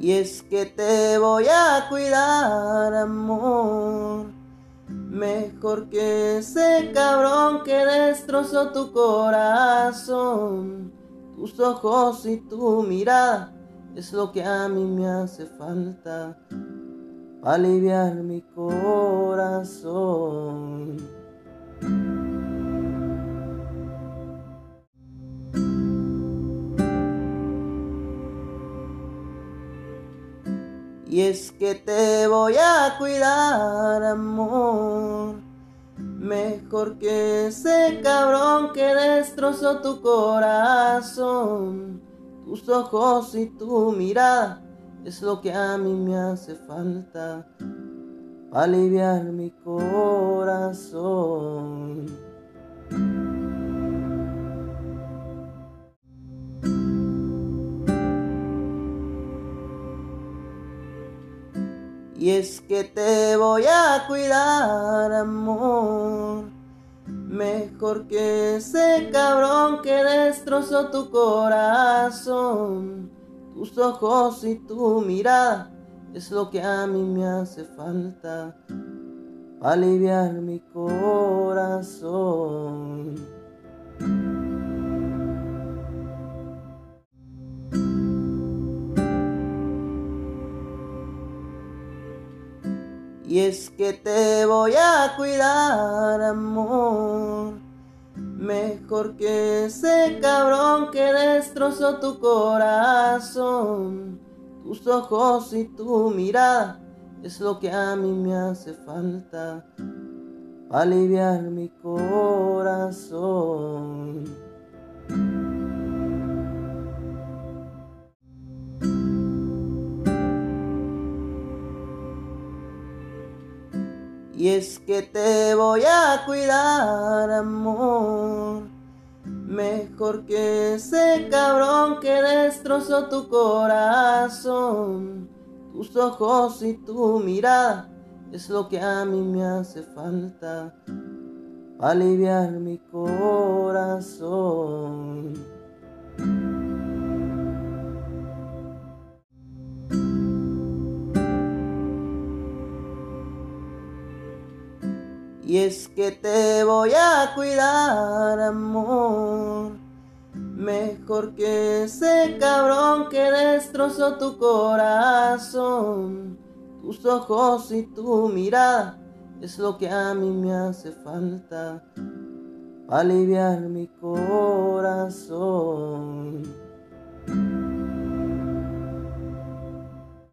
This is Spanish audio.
Y es que te voy a cuidar, amor. Mejor que ese cabrón que destrozó tu corazón. Tus ojos y tu mirada es lo que a mí me hace falta. Aliviar mi corazón. Y es que te voy a cuidar, amor. Mejor que ese cabrón que destrozó tu corazón. Tus ojos y tu mirada es lo que a mí me hace falta. Aliviar mi corazón. Y es que te voy a cuidar, amor. Mejor que ese cabrón que destrozó tu corazón. Tus ojos y tu mirada es lo que a mí me hace falta. Aliviar mi corazón. Y es que te voy a cuidar, amor. Mejor que ese cabrón que destrozó tu corazón. Tus ojos y tu mirada es lo que a mí me hace falta. Aliviar mi corazón. Y es que te voy a cuidar, amor. Mejor que ese cabrón que destrozó tu corazón. Tus ojos y tu mirada es lo que a mí me hace falta. Aliviar mi corazón. Y es que te voy a cuidar, amor. Mejor que ese cabrón que destrozó tu corazón. Tus ojos y tu mirada es lo que a mí me hace falta. Aliviar mi corazón.